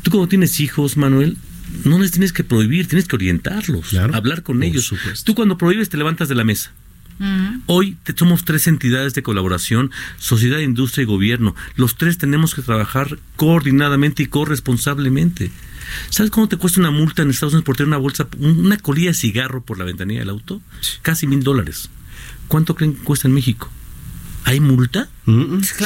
Tú cuando tienes hijos, Manuel, no les tienes que prohibir, tienes que orientarlos, hablar con ellos. Tú cuando prohíbes te levantas de la mesa. Hoy te- somos tres entidades de colaboración, sociedad, industria y gobierno. Los tres tenemos que trabajar coordinadamente y corresponsablemente. ¿Sabes cuánto te cuesta una multa en Estados Unidos por tener una bolsa, una colilla de cigarro por la ventanilla del auto? Casi mil dólares. ¿Cuánto creen que cuesta en México? ¿Hay multa?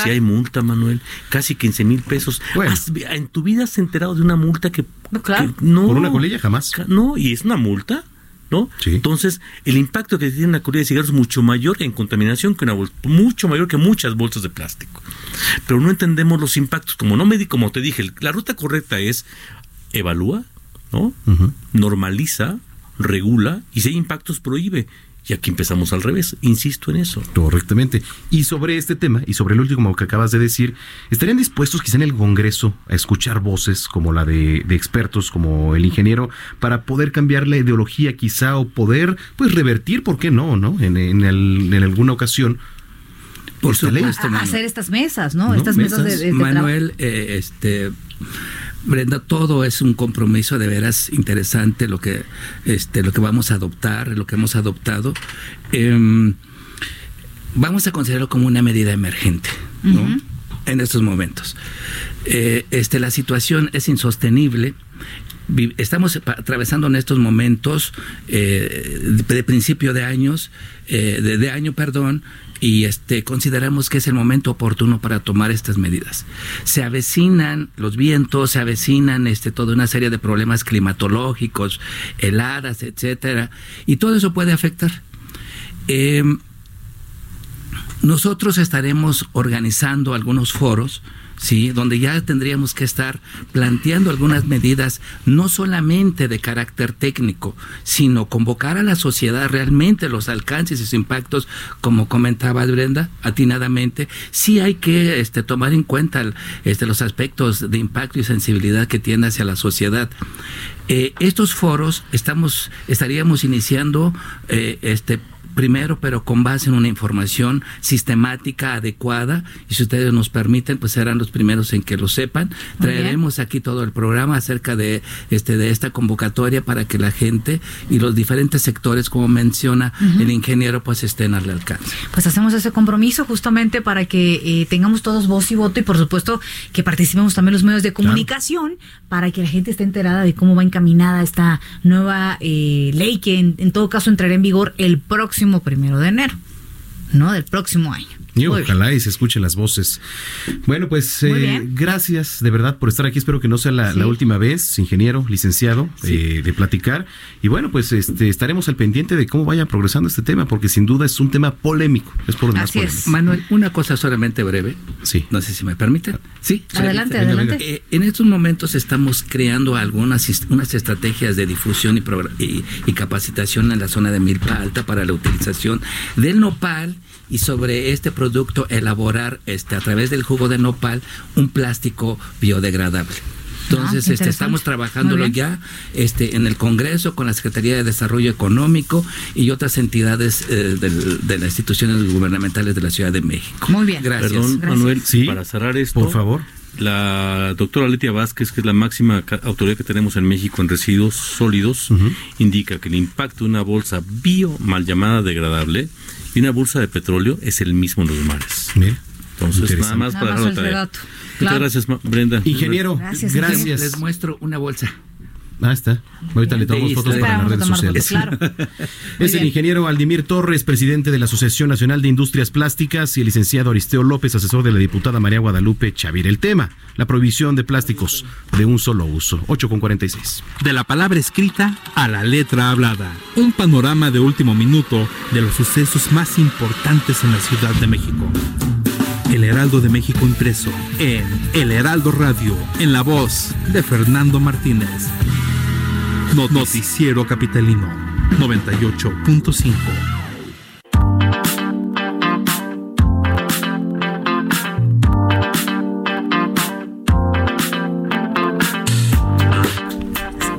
Sí hay multa, Manuel. Casi 15 mil pesos. Has- ¿En tu vida has enterado de una multa que, que no? Por una colilla jamás. No, y es una multa, ¿no? Entonces, el impacto que tiene una colilla de cigarros es mucho mayor en contaminación que una bolsa, mucho mayor que muchas bolsas de plástico. Pero no entendemos los impactos. Como no me di, como te dije, la ruta correcta es evalúa, ¿no? Normaliza, regula y si hay impactos prohíbe. Y aquí empezamos al revés, insisto en eso. Correctamente. Y sobre este tema, y sobre el último que acabas de decir, ¿estarían dispuestos quizá en el Congreso a escuchar voces como la de, de expertos, como el ingeniero, para poder cambiar la ideología quizá o poder, pues, revertir, ¿por qué no, no? En, en, el- en alguna ocasión. Por supuesto, A- hacer estas mesas, ¿no? ¿no? estas mesas, de, de- de Manuel, eh, este, Brenda, todo es un compromiso de veras interesante lo que, este, lo que vamos a adoptar, lo que hemos adoptado. Em, vamos a considerarlo como una medida emergente, ¿no? En estos momentos. Eh, este, la situación es insostenible. Estamos atravesando en estos momentos eh, de, de principio de años, eh, de, de año, perdón, y este consideramos que es el momento oportuno para tomar estas medidas. Se avecinan los vientos, se avecinan este toda una serie de problemas climatológicos, heladas, etcétera, y todo eso puede afectar. Em, nosotros estaremos organizando algunos foros, sí, donde ya tendríamos que estar planteando algunas medidas no solamente de carácter técnico, sino convocar a la sociedad realmente los alcances y sus impactos, como comentaba Brenda atinadamente, sí hay que este, tomar en cuenta este, los aspectos de impacto y sensibilidad que tiene hacia la sociedad. Eh, estos foros estamos estaríamos iniciando eh, este primero, pero con base en una información sistemática, adecuada, y si ustedes nos permiten, pues serán los primeros en que lo sepan. Traeremos aquí todo el programa acerca de este de esta convocatoria para que la gente y los diferentes sectores, como menciona el ingeniero, pues estén al alcance. Pues hacemos ese compromiso justamente para que eh, tengamos todos voz y voto y por supuesto que participemos también los medios de comunicación para que la gente esté enterada de cómo va encaminada esta nueva eh, ley que en, en todo caso entrará en vigor el próximo primero de enero, ¿no? Del próximo año. Y Muy ojalá y se escuchen las voces. Bueno, pues eh, gracias de verdad por estar aquí. Espero que no sea la, Sí. la última vez, ingeniero, licenciado, eh, de platicar. Y bueno, pues este, estaremos al pendiente de cómo vaya progresando este tema, porque sin duda es un tema polémico. Es por lo más polémico. Manuel, una cosa solamente breve. Sí. No sé si me permiten. Sí. Adelante, adelante. Eh, en estos momentos estamos creando algunas unas estrategias de difusión y, y, y capacitación en la zona de Milpa Alta para la utilización del nopal y sobre este producto elaborar este a través del jugo de nopal un plástico biodegradable. Entonces, Ah, qué este, estamos trabajándolo ya este, en el Congreso con la Secretaría de Desarrollo Económico y otras entidades eh, del- de las instituciones gubernamentales de la Ciudad de México. Muy bien. Gracias. Perdón, Gracias. Manuel, Sí, para cerrar esto. por favor. La doctora Letia Vázquez, que es la máxima autoridad que tenemos en México en residuos sólidos, indica que el impacto de una bolsa bio mal llamada degradable y una bolsa de petróleo es el mismo en los mares. Bien. Entonces, nada más Nada para más dejar la tarea. dato. Muchas Claro. gracias, Brenda. Ingeniero, Gracias, gracias. ingeniero. Les muestro una bolsa. Ah, está. Ahorita le tomamos fotos para las redes sociales. claro. [LAUGHS] Es el ingeniero Aldimir Torres, presidente de la Asociación Nacional de Industrias Plásticas, y el licenciado Aristeo López, asesor de la diputada María Guadalupe Chavir. El tema, la prohibición de plásticos de un solo uso. 8 con 46. De la palabra escrita a la letra hablada. Un panorama de último minuto de los sucesos más importantes en la Ciudad de México. El Heraldo de México impreso en El Heraldo Radio, en la voz de Fernando Martínez. No- Noticiero Capitalino 98.5.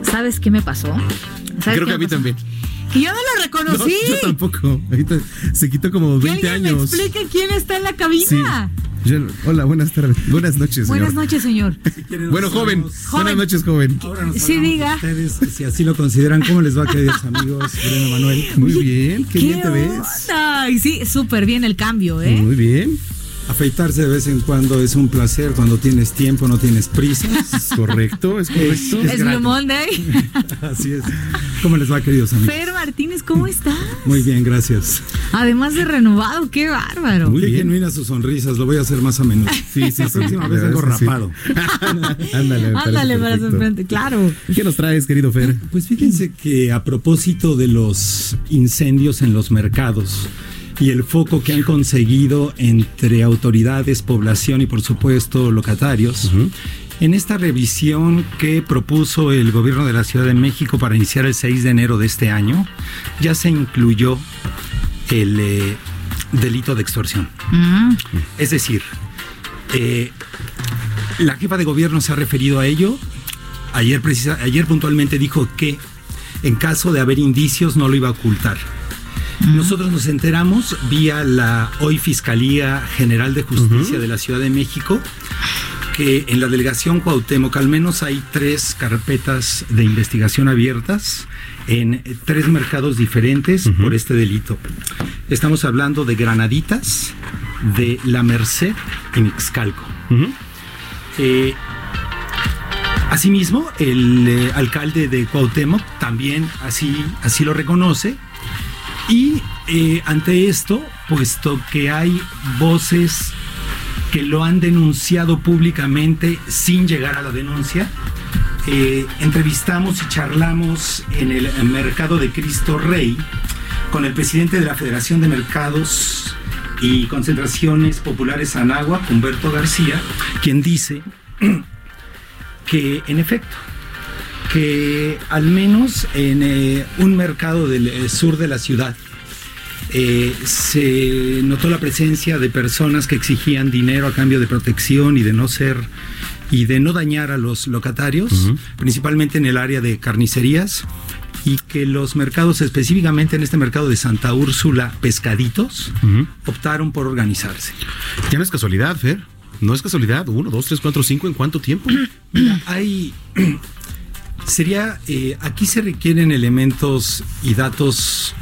¿Sabes qué me pasó? ¿Sabes Creo qué que a mí pasó? también. Que yo no lo reconocí. No, yo tampoco. Ahorita se quitó como que 20 alguien me años. explique quién está en la Sí. cabina. Yo- hola, buenas tardes. Buenas noches, señor. Buenas noches, señor. [LAUGHS] Bueno, joven. Joven. Buenas noches, joven. Sí, diga. Ustedes, si así lo consideran, ¿cómo les va, queridos amigos? Brenda Manuel. Muy bien, qué, bien te ves. onda? Y sí, súper bien el cambio, ¿eh? Muy bien. Afeitarse de vez en cuando es un placer cuando tienes tiempo, no tienes prisa. Es [LAUGHS] correcto, es correcto. Es Blue grato. Monday. [LAUGHS] Así es. ¿Cómo les va, queridos amigos? Fer Martínez, ¿cómo estás? Muy bien, gracias. Además de renovado, qué bárbaro. Muy Qué bien. genuinas sus sonrisas, lo voy a hacer más a menudo. Sí, sí, La sí. próxima vez vengo es que sí. rapado. [LAUGHS] Ándale, Ándale para perfecto. sorprender, claro. ¿Qué nos traes, querido Fer? Pues fíjense que a propósito de los incendios en los mercados y el foco que han conseguido entre autoridades, población y por supuesto locatarios, en esta revisión que propuso el gobierno de la Ciudad de México para iniciar el 6 de enero de este año, ya se incluyó el eh, delito de extorsión. Mm, Es decir, eh, la jefa de gobierno se ha referido a ello. Ayer, precisa- ayer puntualmente dijo que en caso de haber indicios no lo iba a ocultar. Nosotros nos enteramos vía la hoy Fiscalía General de Justicia de la Ciudad de México que en la delegación Cuauhtémoc al menos hay tres carpetas de investigación abiertas en tres mercados diferentes por este delito. Estamos hablando de Granaditas, de La Merced y Mixcalco. Eh, asimismo, el eh, alcalde de Cuauhtémoc también así, así lo reconoce. Y eh, ante esto, puesto que hay voces que lo han denunciado públicamente sin llegar a la denuncia, eh, entrevistamos y charlamos en el mercado de Cristo Rey con el presidente de la Federación de Mercados y Concentraciones Populares Anagua, Humberto García, quien dice [CLEARS THROAT] que en efecto, que al menos en eh, un mercado del eh, sur de la ciudad, eh, se notó la presencia de personas que exigían dinero a cambio de protección y de no ser y de no dañar a los locatarios, principalmente en el área de carnicerías y que los mercados, específicamente en este mercado de Santa Úrsula, pescaditos, optaron por organizarse. Ya no es casualidad, Fer. No es casualidad. Uno, dos, tres, cuatro, cinco. ¿En cuánto tiempo? [CLEARS THROAT] Mira, hay. Sería. eh, aquí se requieren elementos y datos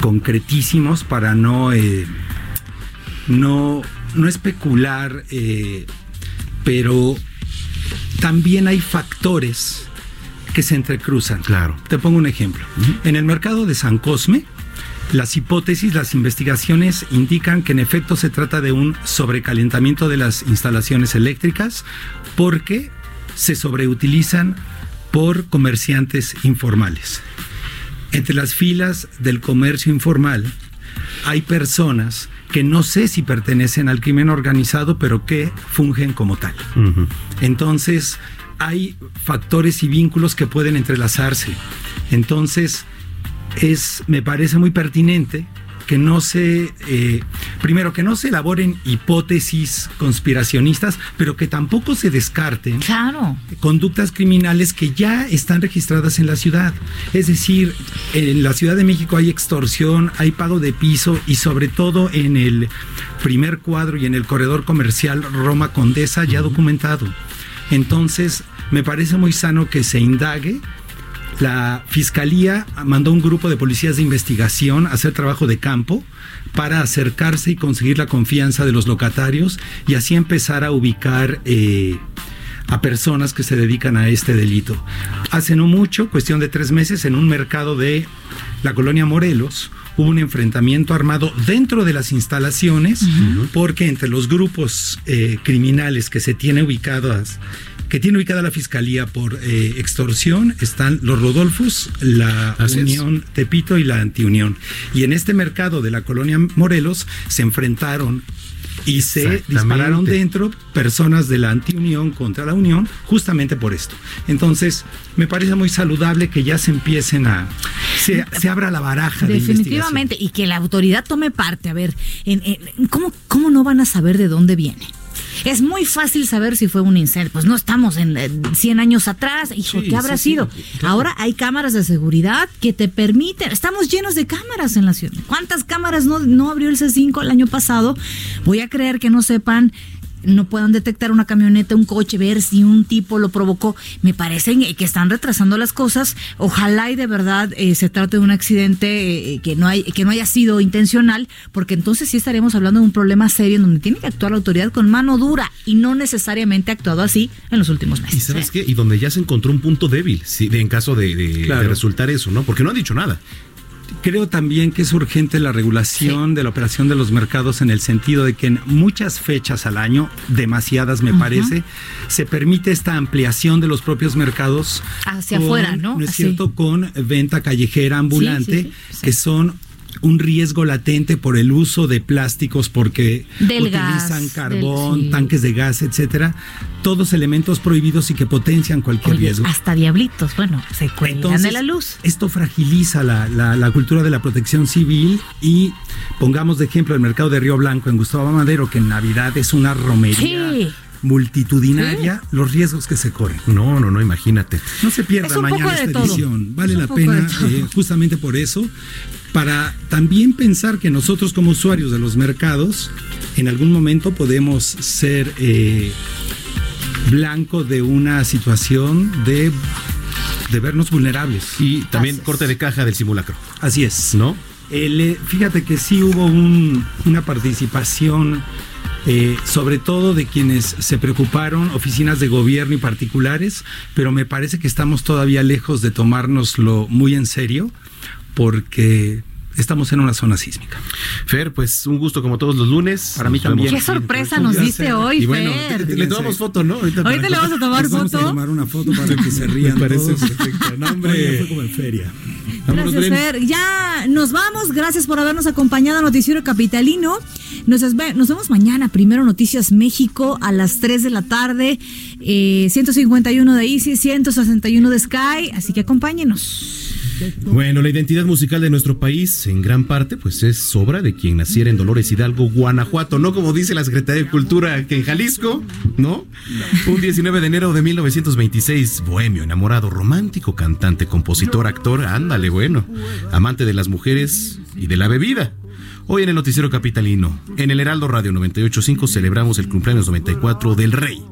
concretísimos para no. eh, no, no especular, eh, pero también hay factores que se entrecruzan. Claro. Te pongo un ejemplo. En el mercado de San Cosme, las hipótesis, las investigaciones indican que en efecto se trata de un sobrecalentamiento de las instalaciones eléctricas porque se sobreutilizan por comerciantes informales. Entre las filas del comercio informal hay personas que no sé si pertenecen al crimen organizado, pero que fungen como tal. Entonces, hay factores y vínculos que pueden entrelazarse. Entonces, es, me parece muy pertinente que no se, eh, primero, que no se elaboren hipótesis conspiracionistas, pero que tampoco se descarten conductas criminales que ya están registradas en la ciudad. Es decir, en la Ciudad de México hay extorsión, hay pago de piso y sobre todo en el primer cuadro y en el corredor comercial Roma Condesa ya documentado. Entonces, me parece muy sano que se indague la fiscalía mandó un grupo de policías de investigación a hacer trabajo de campo para acercarse y conseguir la confianza de los locatarios y así empezar a ubicar eh, a personas que se dedican a este delito. Hace no mucho, cuestión de tres meses, en un mercado de la colonia Morelos, hubo un enfrentamiento armado dentro de las instalaciones porque entre los grupos eh, criminales que se tiene ubicados que tiene ubicada la fiscalía por eh, extorsión están los Rodolfos, la Así es. Unión Tepito y la Antiunión. Y en este mercado de la colonia Morelos se enfrentaron y se dispararon dentro personas de la Antiunión contra la Unión justamente por esto. Entonces, me parece muy saludable que ya se empiecen a se, se abra la baraja de investigación. Definitivamente, y que la autoridad tome parte. A ver, en- en- ¿cómo, ¿cómo no van a saber de dónde viene? Es muy fácil saber si fue un incendio. Pues no estamos en eh, 100 años atrás. Hijo, Sí, ¿qué habrá sí, sí, sido? claro. Ahora hay cámaras de seguridad que te permiten. Estamos llenos de cámaras en la ciudad. ¿Cuántas cámaras no, no abrió el C5 el año pasado? Voy a creer que no sepan no puedan detectar una camioneta, un coche, ver si un tipo lo provocó. Me parecen eh, que están retrasando las cosas. Ojalá y de verdad eh, se trate de un accidente eh, que no hay, que no haya sido intencional, porque entonces sí estaremos hablando de un problema serio en donde tiene que actuar la autoridad con mano dura y no necesariamente ha actuado así en los últimos meses. ¿Y sabes qué? Y donde ya se encontró un punto débil, sí, de- en caso de, de- resultar eso, ¿no? Porque no han dicho nada. Creo también que es urgente la regulación de la operación de los mercados en el sentido de que en muchas fechas al año, demasiadas me parece, se permite esta ampliación de los propios mercados Hacia con- afuera, ¿no? es Así. cierto, con venta callejera ambulante, Sí, sí, que son un riesgo latente por el uso de plásticos porque Del utilizan gas, carbón, del- sí. tanques de gas, etcétera, todos elementos prohibidos y que potencian cualquier Oye, riesgo. hasta diablitos, bueno, se cuelgan Entonces, de la luz. Esto fragiliza la, la- la cultura de la protección civil y pongamos de ejemplo el mercado de Río Blanco en Gustavo Madero, que en Navidad es una romería Sí. multitudinaria, los riesgos que se corren. No, no, no, imagínate. No se pierda mañana esta todo. edición. Vale Es la pena eh, justamente por eso, para también pensar que nosotros como usuarios de los mercados, en algún momento podemos ser... eh, blanco de una situación de, de vernos vulnerables. Y también corte de caja del simulacro. Así es. ¿No? El, eh, fíjate que sí hubo un- una participación, eh, sobre todo de quienes se preocuparon, oficinas de gobierno y particulares, pero me parece que estamos todavía lejos de tomárnoslo muy en serio, porque estamos en una zona sísmica. Fer, pues un gusto como todos los lunes. Para mí también. Qué sorpresa nos diste hoy, Y bueno, Fer. le tomamos foto, ¿no? Ahorita le vamos a tomar Les vamos a foto. tomar una foto para que se rían [LAUGHS] Me parece todos. perfecto. No, hombre. Fue como en feria. Vámonos, Gracias. Fer. Ya nos vamos. Gracias por habernos acompañado a Noticiero Capitalino. Nos, nos vemos mañana. Primero Noticias México a las 3 de la tarde. Eh, 151 de Easy, 161 de Sky. Así que acompáñenos. Bueno, la identidad musical de nuestro país, en gran parte, pues es obra de quien naciera en Dolores Hidalgo, Guanajuato, no como dice la Secretaría de Cultura que en Jalisco, ¿no? Un 19 de enero de 1926, bohemio, enamorado, romántico, cantante, compositor, actor, ándale, bueno, amante de las mujeres y de la bebida. Hoy en el Noticiero Capitalino, en el Heraldo Radio 985, celebramos el cumpleaños 94 del rey,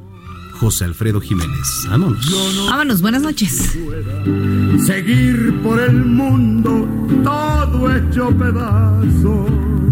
José Alfredo Jiménez. Vámonos. Vámonos. Buenas noches. seguir por el mundo todo hecho pedazo.